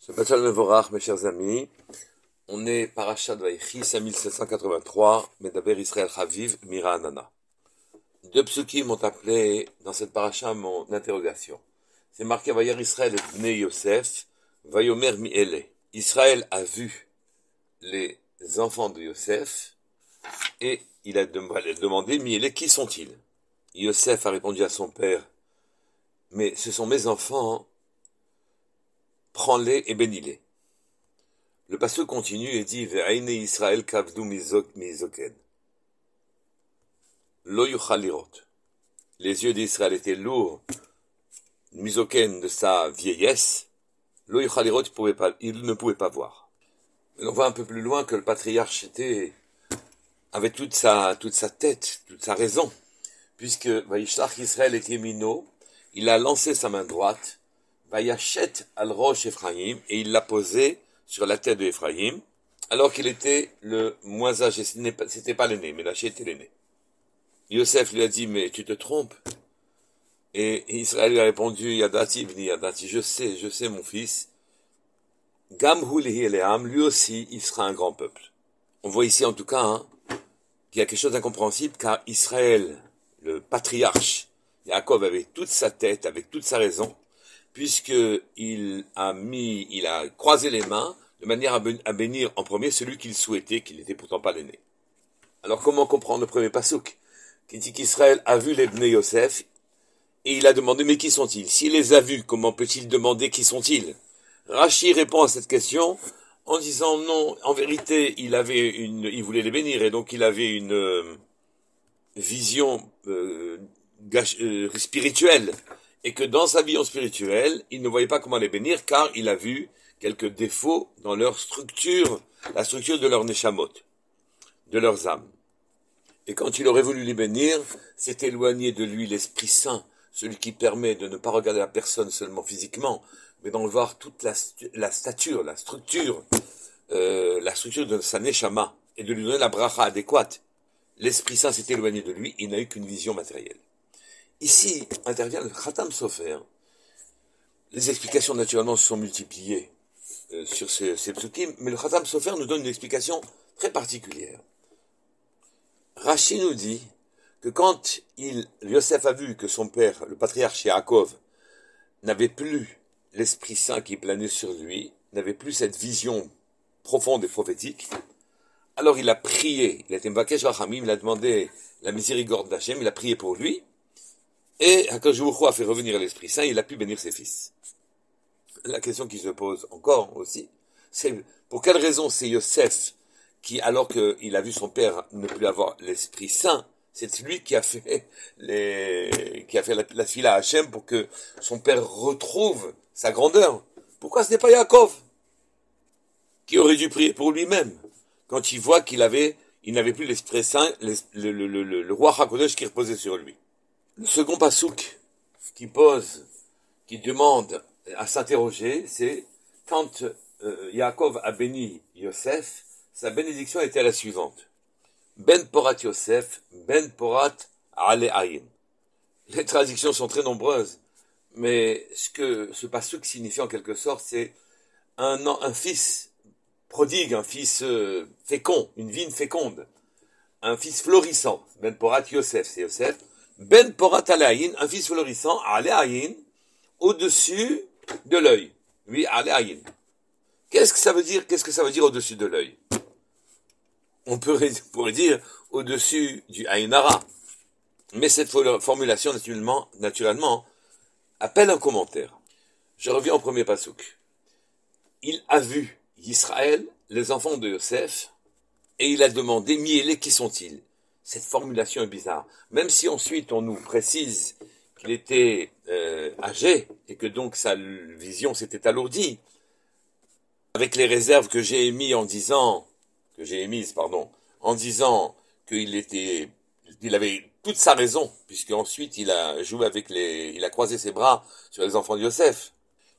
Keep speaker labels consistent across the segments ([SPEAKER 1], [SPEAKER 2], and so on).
[SPEAKER 1] Shabbat Shalom Mevorach, mes chers amis. On est Parashat Vaïchi, 5783, Medaber Israël Chaviv, Mira Anana. Deux psukim m'ont appelé dans cette paracha mon interrogation. C'est marqué Vayar Israël et Bnei Yosef, Vayomer Mi'ele. Israël a vu les enfants de Yosef et il a demandé Mi'ele, qui sont-ils? Yosef a répondu à son père, mais ce sont mes enfants, prends-les et bénis-les. Le passage continue et dit Ve'aine Israël kavdu mizoken. Lo Les yeux d'Israël étaient lourds, mizoken de sa vieillesse. Lo yuchalirot, il ne pouvait pas voir. on voit un peu plus loin que le patriarche était, avait toute sa, toute sa tête, toute sa raison, puisque Vaishlach Israël était minot, il a lancé sa main droite, Vayachet al Roche Ephraim, et il l'a posé sur la tête de alors qu'il était le moins âgé. C'était pas l'aîné, mais lâché était l'aîné. Yosef lui a dit, mais tu te trompes. Et Israël lui a répondu, Yadati vni Yadati, je sais, je sais mon fils. Gam lui aussi, il sera un grand peuple. On voit ici en tout cas hein, qu'il y a quelque chose d'incompréhensible, car Israël, le patriarche, Yaakov avec toute sa tête, avec toute sa raison, puisqu'il a mis, il a croisé les mains de manière à bénir en premier celui qu'il souhaitait, qu'il n'était pourtant pas l'aîné. Alors comment comprendre le premier pasouk qui dit qu'Israël a vu les Bnei Yosef et il a demandé mais qui sont-ils? S'il les a vus, comment peut-il demander qui sont-ils? Rachi répond à cette question en disant non, en vérité, il avait une, il voulait les bénir et donc il avait une euh, vision euh, euh, spirituelle et que dans sa vision spirituelle, il ne voyait pas comment les bénir car il a vu quelques défauts dans leur structure, la structure de leur neshamot, de leurs âmes. Et quand il aurait voulu les bénir, c'est éloigné de lui l'Esprit Saint, celui qui permet de ne pas regarder la personne seulement physiquement, mais d'en voir toute la, stature, la structure, euh, la structure de sa neshama, et de lui donner la bracha adéquate. L'Esprit Saint s'est éloigné de lui, il n'a eu qu'une vision matérielle. Ici intervient le Khatam Sofer. Les explications naturellement se sont multipliées euh, sur ces, ces mais le Khatam Sofer nous donne une explication très particulière. Rashi nous dit que quand il, Yosef a vu que son père, le patriarche Yaakov, n'avait plus l'Esprit Saint qui planait sur lui, n'avait plus cette vision profonde et prophétique, alors il a prié, il a été Mbakesh il a demandé la miséricorde d'Hachem, il a prié pour lui, et Akajoukho a fait revenir l'Esprit Saint, il a pu bénir ses fils. La question qui se pose encore aussi, c'est pour quelle raison c'est Yosef qui, alors qu'il a vu son père ne plus avoir l'Esprit Saint, c'est lui qui a fait les, qui a fait la, la fila à Hachem pour que son père retrouve sa grandeur? Pourquoi ce n'est pas Yaakov qui aurait dû prier pour lui-même quand il voit qu'il avait, il n'avait plus l'Esprit Saint, le, le, le, le, roi Hakodesh qui reposait sur lui? Le second pasouk qui pose, qui demande à s'interroger, c'est quand euh, Yaakov a béni Yosef, sa bénédiction était la suivante. Ben Porat Yosef, Ben Porat Ale Ayin. Les traductions sont très nombreuses, mais ce que ce pasouk signifie en quelque sorte, c'est un, un fils prodigue, un fils euh, fécond, une vigne féconde, un fils florissant. Ben Porat Yosef, c'est Yosef. Ben Porat un fils florissant, Aleaïn, au-dessus de l'œil. Oui, Aleaïn. Qu'est-ce que ça veut dire Qu'est-ce que ça veut dire au-dessus de l'œil? On pourrait, dire au-dessus du Aïnara. Mais cette formulation, naturellement, naturellement, appelle un commentaire. Je reviens au premier pasouk. Il a vu Israël, les enfants de Yosef, et il a demandé, Miélé, qui sont-ils? Cette formulation est bizarre. Même si ensuite on nous précise qu'il était euh, âgé et que donc sa vision s'était alourdie, avec les réserves que j'ai émises en disant, que j'ai émises, pardon, en disant qu'il était, il avait toute sa raison, puisque ensuite il a joué avec les, il a croisé ses bras sur les enfants de Yosef.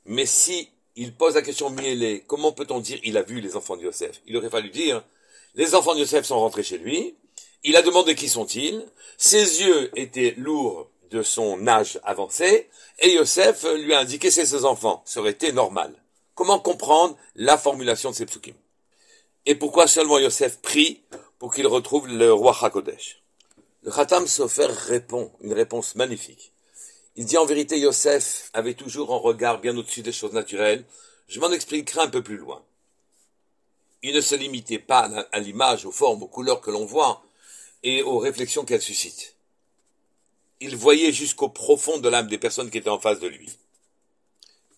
[SPEAKER 1] Mais si il pose la question miellée, comment peut-on dire il a vu les enfants de Yosef? Il aurait fallu dire, les enfants de Yosef sont rentrés chez lui, il a demandé qui sont-ils. Ses yeux étaient lourds de son âge avancé, et Yosef lui a indiqué c'est ses enfants. Ça aurait été normal. Comment comprendre la formulation de ces psukim? Et pourquoi seulement Yosef prie pour qu'il retrouve le roi Hakodesh? Le Khatam Sofer répond, une réponse magnifique. Il dit en vérité, Yosef avait toujours un regard bien au-dessus des choses naturelles. Je m'en expliquerai un peu plus loin. Il ne se limitait pas à l'image, aux formes, aux couleurs que l'on voit et aux réflexions qu'elles suscitent. Il voyait jusqu'au profond de l'âme des personnes qui étaient en face de lui.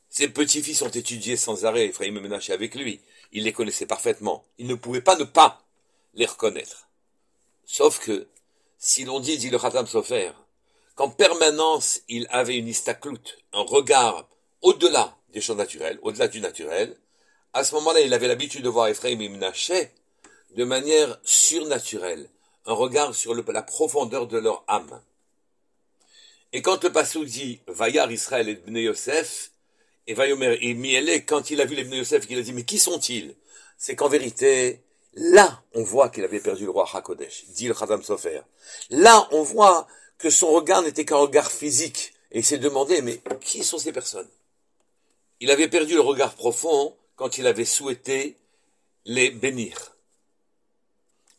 [SPEAKER 1] Ses petits-fils ont étudié sans arrêt Ephraim et Ménaché avec lui. Il les connaissait parfaitement. Il ne pouvait pas ne pas les reconnaître. Sauf que, si l'on dit, dit le Khatam Sofer, qu'en permanence il avait une istaklout, un regard au-delà des choses naturelles, au-delà du naturel, à ce moment-là, il avait l'habitude de voir Ephraim et Ménaché de manière surnaturelle, un regard sur la profondeur de leur âme. Et quand le Passou dit Vayar Israël et Bnei Yosef, et Vayomer et Miele, quand il a vu les Bnei Yosef, il a dit Mais qui sont-ils? C'est qu'en vérité, là, on voit qu'il avait perdu le roi Hakodesh, dit le Khazam Sofer. Là, on voit que son regard n'était qu'un regard physique. Et il s'est demandé Mais qui sont ces personnes? Il avait perdu le regard profond quand il avait souhaité les bénir.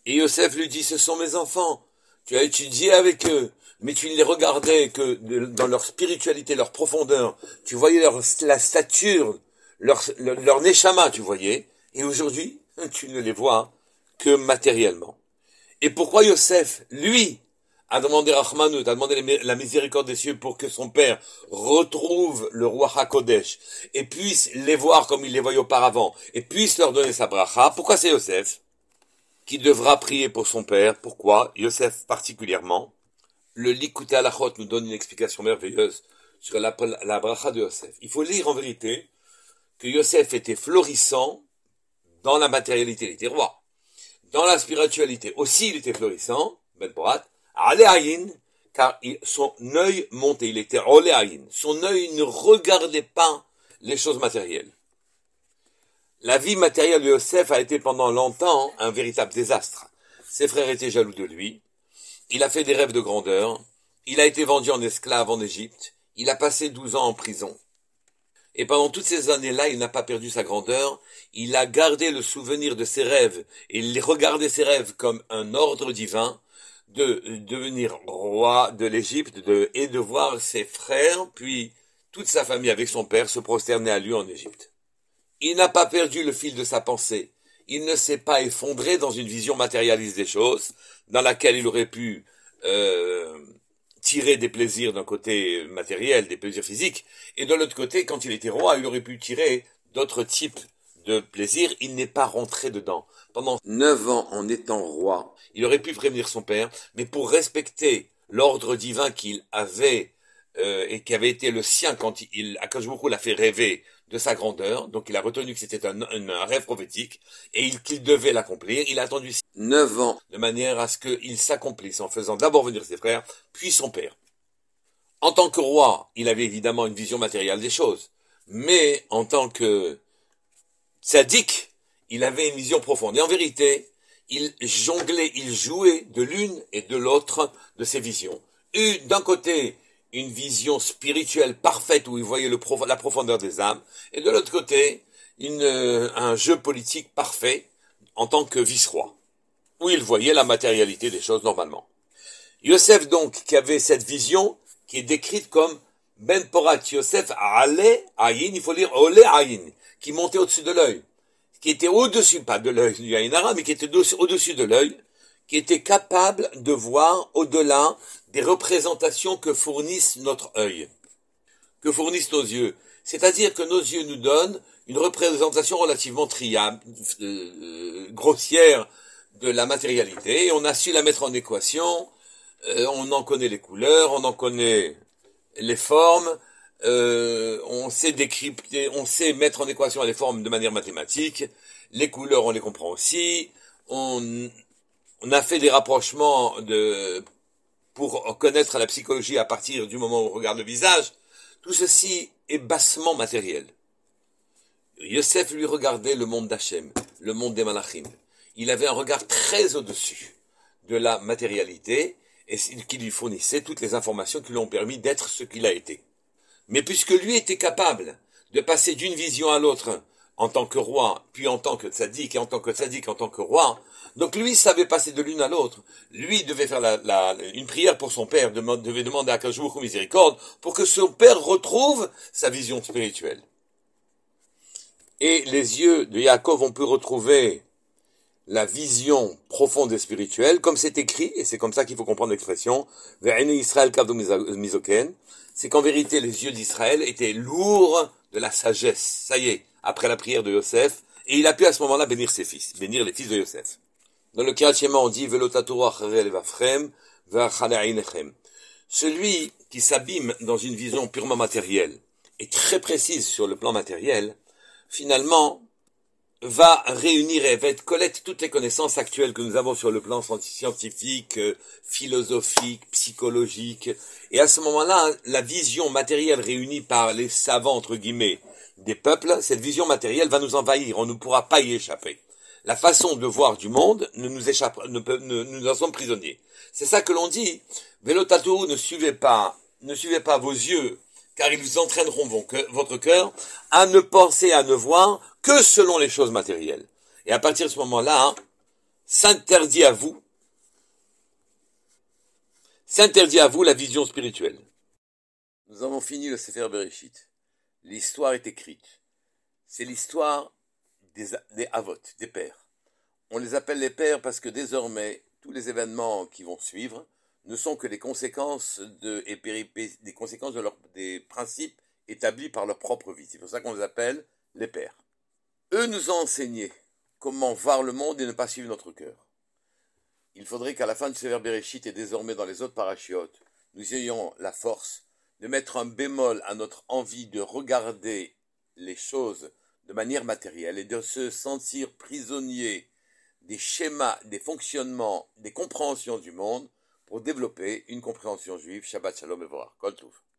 [SPEAKER 1] Et Yosef lui dit Ce sont mes enfants. Tu as étudié avec eux mais tu ne les regardais que dans leur spiritualité, leur profondeur. Tu voyais leur, stature, leur, leur, tu voyais. Et aujourd'hui, tu ne les vois que matériellement. Et pourquoi Yosef, lui, a demandé Rahmanout, a demandé la miséricorde des cieux pour que son père retrouve le roi Hakodesh et puisse les voir comme il les voyait auparavant et puisse leur donner sa bracha? Pourquoi c'est Yosef? Qui devra prier pour son père Pourquoi? Yosef particulièrement le Likuté Alachot nous donne une explication merveilleuse sur la, la bracha de Yosef. Il faut lire en vérité que Yosef était florissant dans la matérialité, il était roi. Dans la spiritualité aussi, il était florissant, Ben Porat, Aléaïn, car son œil montait, il était Oléaïn. Son œil ne regardait pas les choses matérielles. La vie matérielle de Yosef a été pendant longtemps un véritable désastre. Ses frères étaient jaloux de lui, il a fait des rêves de grandeur. Il a été vendu en esclave en Égypte. Il a passé douze ans en prison. Et pendant toutes ces années-là, il n'a pas perdu sa grandeur. Il a gardé le souvenir de ses rêves et il regardait ses rêves comme un ordre divin de devenir roi de l'Égypte et de voir ses frères, puis toute sa famille avec son père se prosterner à lui en Égypte. Il n'a pas perdu le fil de sa pensée il ne s'est pas effondré dans une vision matérialiste des choses, dans laquelle il aurait pu euh, tirer des plaisirs d'un côté matériel, des plaisirs physiques, et de l'autre côté, quand il était roi, il aurait pu tirer d'autres types de plaisirs, il n'est pas rentré dedans. Pendant neuf ans, en étant roi, il aurait pu prévenir son père, mais pour respecter l'ordre divin qu'il avait euh, et qui avait été le sien quand il, Akashboukou l'a fait rêver de sa grandeur, donc il a retenu que c'était un, rêve prophétique, et qu'il devait l'accomplir. Il a attendu neuf ans de manière à ce qu'il s'accomplisse en faisant d'abord venir ses frères, puis son père. En tant que roi, il avait évidemment une vision matérielle des choses, mais en tant que sadique, il avait une vision profonde. Et en vérité, il jonglait, il jouait de l'une et de l'autre de ses visions. D'un côté, une vision spirituelle parfaite où il voyait la profondeur des âmes, et de l'autre côté, une, euh, un jeu politique parfait en tant que vice-roi, où il voyait la matérialité des choses normalement. Yosef donc, qui avait cette vision, qui est décrite comme Ben Porat Yosef Ale Ayin, il faut lire Ole Ayin, qui montait au-dessus de l'œil, qui était au-dessus, pas de l'œil du Aïnara, mais qui était au-dessus de l'œil, qui était capable de voir au-delà des représentations que fournissent notre œil, que fournissent nos yeux. C'est-à-dire que nos yeux nous donnent une représentation relativement triable, euh, euh, grossière de la matérialité, et on a su la mettre en équation, euh, on en connaît les couleurs, on en connaît les formes, on sait décrypter, on sait mettre en équation les formes de manière mathématique, les couleurs on les comprend aussi, on, on a fait des rapprochements de pour connaître la psychologie à partir du moment où on regarde le visage, tout ceci est bassement matériel. Yosef lui regardait le monde d'Hachem, le monde des Malachim. Il avait un regard très au-dessus de la matérialité et qui lui fournissait toutes les informations qui lui ont permis d'être ce qu'il a été. Mais puisque lui était capable de passer d'une vision à l'autre en tant que roi, puis en tant que tzaddik, et en tant que tzaddik en tant que roi. Donc lui savait passer de l'une à l'autre. Lui devait faire une prière pour son père, devait demander à Kajou miséricorde pour que son père retrouve sa vision spirituelle. Et les yeux de Yaakov ont pu retrouver la vision profonde et spirituelle, comme c'est écrit, et c'est comme ça qu'il faut comprendre l'expression, Israël c'est qu'en vérité les yeux d'Israël étaient lourds de la sagesse. Ça y est, après la prière de Yosef, et il a pu à ce moment-là bénir ses fils, bénir les fils de Yosef. Dans le Kirachema, on dit Celui qui s'abîme dans une vision purement matérielle et très précise sur le plan matériel, finalement, va réunir et va collecte toutes les connaissances actuelles que nous avons sur le plan scientifique, euh, philosophique, psychologique. Et à ce moment-là, la vision matérielle réunie par les savants, entre guillemets, des peuples, cette vision matérielle va nous envahir, on ne pourra pas y échapper. La façon de voir du monde ne nous échappe, ne peut, nous en sommes prisonniers. C'est ça que l'on dit. Vélotatou, ne suivez pas, ne suivez pas vos yeux, car ils vous entraîneront votre cœur à ne penser, à ne voir que selon les choses matérielles. Et à partir de ce moment-là, hein, s'interdit à vous, s'interdit à vous la vision spirituelle. Nous avons fini le Sefer Bereshit l'histoire est écrite. C'est l'histoire des, des des pères. On les appelle les pères parce que désormais, tous les événements qui vont suivre ne sont que les conséquences des conséquences de leur, des principes établis par leur propre vie. C'est pour ça qu'on les appelle les pères. Eux nous ont enseigné comment voir le monde et ne pas suivre notre cœur. Il faudrait qu'à la fin de ce verbe Bereshit et désormais dans les autres parachiotes, nous ayons la force de mettre un bémol à notre envie de regarder les choses de manière matérielle et de se sentir prisonnier des schémas, des fonctionnements, des compréhensions du monde pour développer une compréhension juive. Shabbat Shalom et Kol